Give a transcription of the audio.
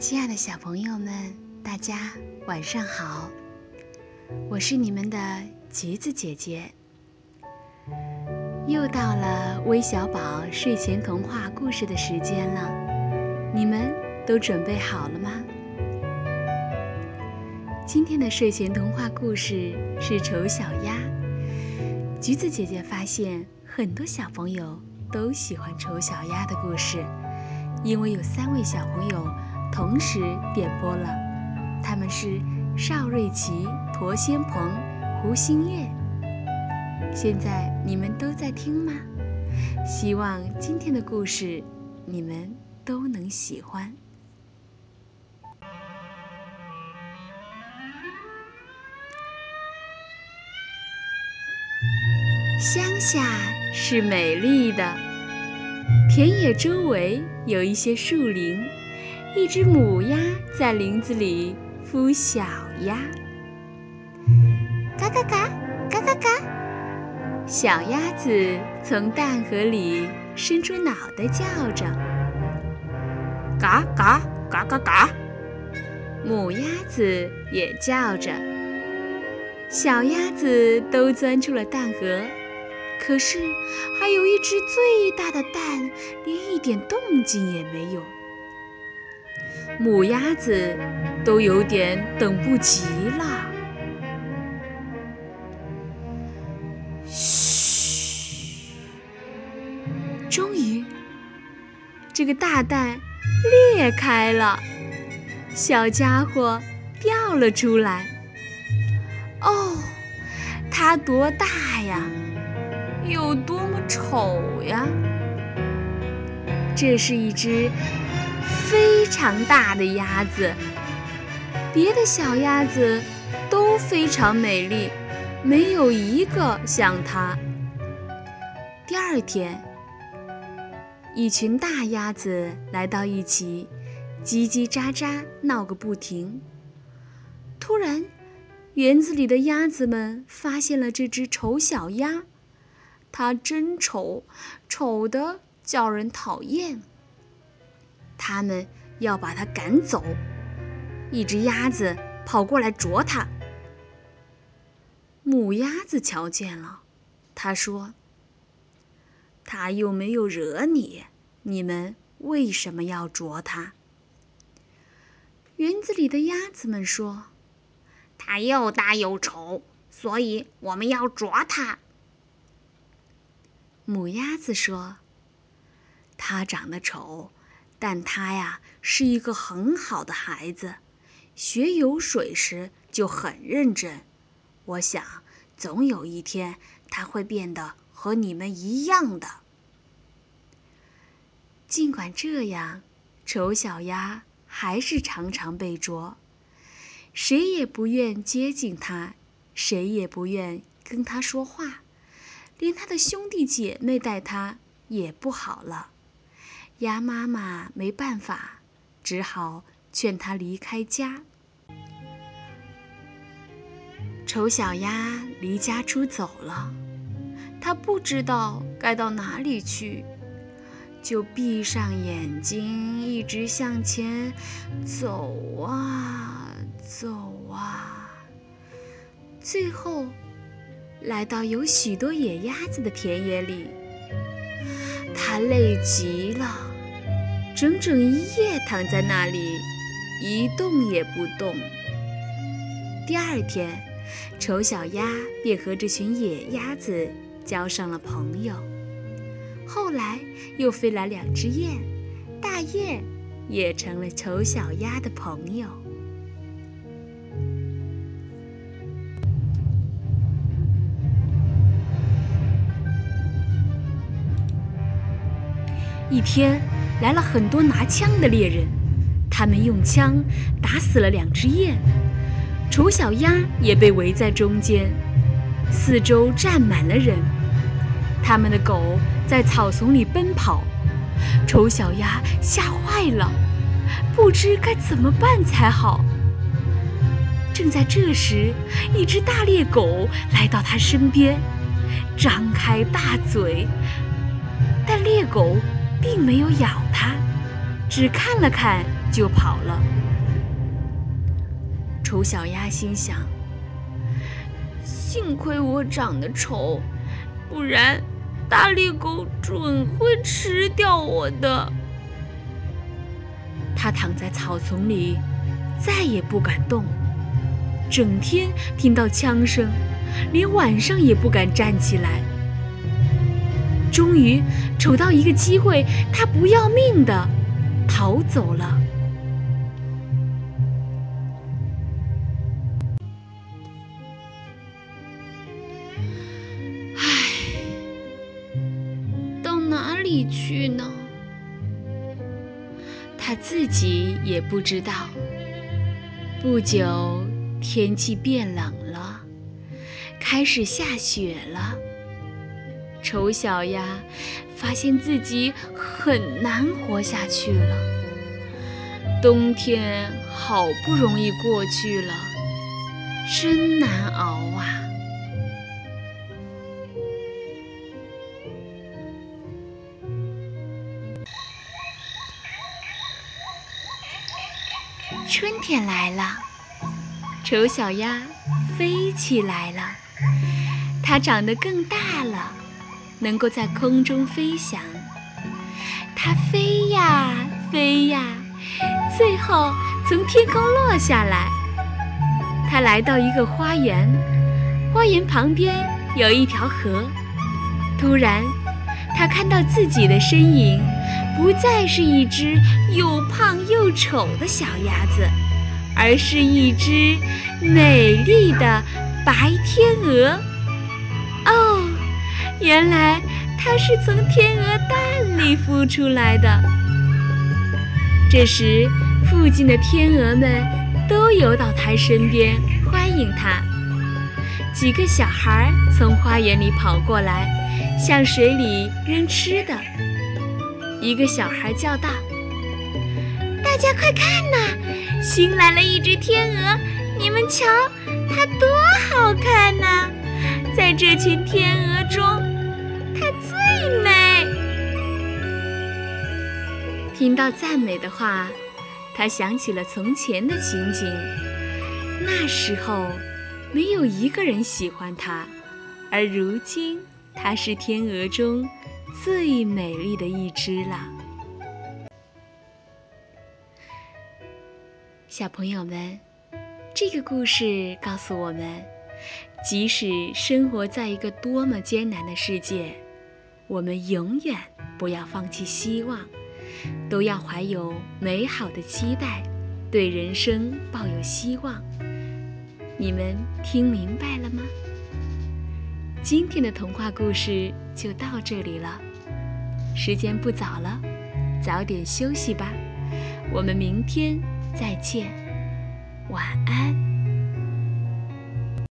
亲爱的小朋友们，大家晚上好！我是你们的橘子姐姐。又到了微小宝睡前童话故事的时间了，你们都准备好了吗？今天的睡前童话故事是《丑小鸭》。橘子姐姐发现很多小朋友都喜欢丑小鸭的故事，因为有三位小朋友同时点播了，他们是邵瑞琪、驼仙鹏、胡新月。现在你们都在听吗？希望今天的故事你们都能喜欢。乡下是美丽的，田野周围有一些树林，一只母鸭在林子里孵小鸭。嘎嘎嘎，嘎嘎嘎，小鸭子从蛋壳里伸出脑袋叫着。嘎嘎嘎嘎嘎，母鸭子也叫着。小鸭子都钻出了蛋壳。可是，还有一只最大的蛋，连一点动静也没有。母鸭子都有点等不及了。嘘！终于，这个大蛋裂开了，小家伙掉了出来。哦，它多大呀？有多么丑呀！这是一只非常大的鸭子，别的小鸭子都非常美丽，没有一个像它。第二天，一群大鸭子来到一起，叽叽喳喳闹个不停。突然，园子里的鸭子们发现了这只丑小鸭。它真丑，丑的叫人讨厌。他们要把它赶走。一只鸭子跑过来啄它。母鸭子瞧见了，它说：“它又没有惹你，你们为什么要啄它？”园子里的鸭子们说：“它又大又丑，所以我们要啄它。”母鸭子说：“它长得丑，但他呀是一个很好的孩子，学游水时就很认真。我想，总有一天他会变得和你们一样的。”尽管这样，丑小鸭还是常常被捉，谁也不愿接近它，谁也不愿跟它说话。连他的兄弟姐妹待他也不好了，鸭妈妈没办法，只好劝他离开家。丑小鸭离家出走了，它不知道该到哪里去，就闭上眼睛，一直向前走啊走啊，最后。来到有许多野鸭子的田野里，它累极了，整整一夜躺在那里，一动也不动。第二天，丑小鸭便和这群野鸭子交上了朋友。后来又飞来两只雁，大雁也成了丑小鸭的朋友。一天，来了很多拿枪的猎人，他们用枪打死了两只雁，丑小鸭也被围在中间，四周站满了人，他们的狗在草丛里奔跑，丑小鸭吓坏了，不知该怎么办才好。正在这时，一只大猎狗来到他身边，张开大嘴，但猎狗。并没有咬它，只看了看就跑了。丑小鸭心想：幸亏我长得丑，不然大猎狗准会吃掉我的。它躺在草丛里，再也不敢动，整天听到枪声，连晚上也不敢站起来。终于瞅到一个机会，他不要命的逃走了。唉，到哪里去呢？他自己也不知道。不久，天气变冷了，开始下雪了。丑小鸭发现自己很难活下去了。冬天好不容易过去了，真难熬啊！春天来了，丑小鸭飞起来了，它长得更大了。能够在空中飞翔，它飞呀飞呀，最后从天空落下来。它来到一个花园，花园旁边有一条河。突然，它看到自己的身影，不再是一只又胖又丑的小鸭子，而是一只美丽的白天鹅。原来它是从天鹅蛋里孵出来的。这时，附近的天鹅们都游到它身边欢迎它。几个小孩从花园里跑过来，向水里扔吃的。一个小孩叫道：“大家快看呐，新来了一只天鹅！你们瞧，它多好看呐！在这群天鹅中。”它最美。听到赞美的话，他想起了从前的情景。那时候，没有一个人喜欢它，而如今，它是天鹅中最美丽的一只了。小朋友们，这个故事告诉我们，即使生活在一个多么艰难的世界。我们永远不要放弃希望，都要怀有美好的期待，对人生抱有希望。你们听明白了吗？今天的童话故事就到这里了，时间不早了，早点休息吧。我们明天再见，晚安。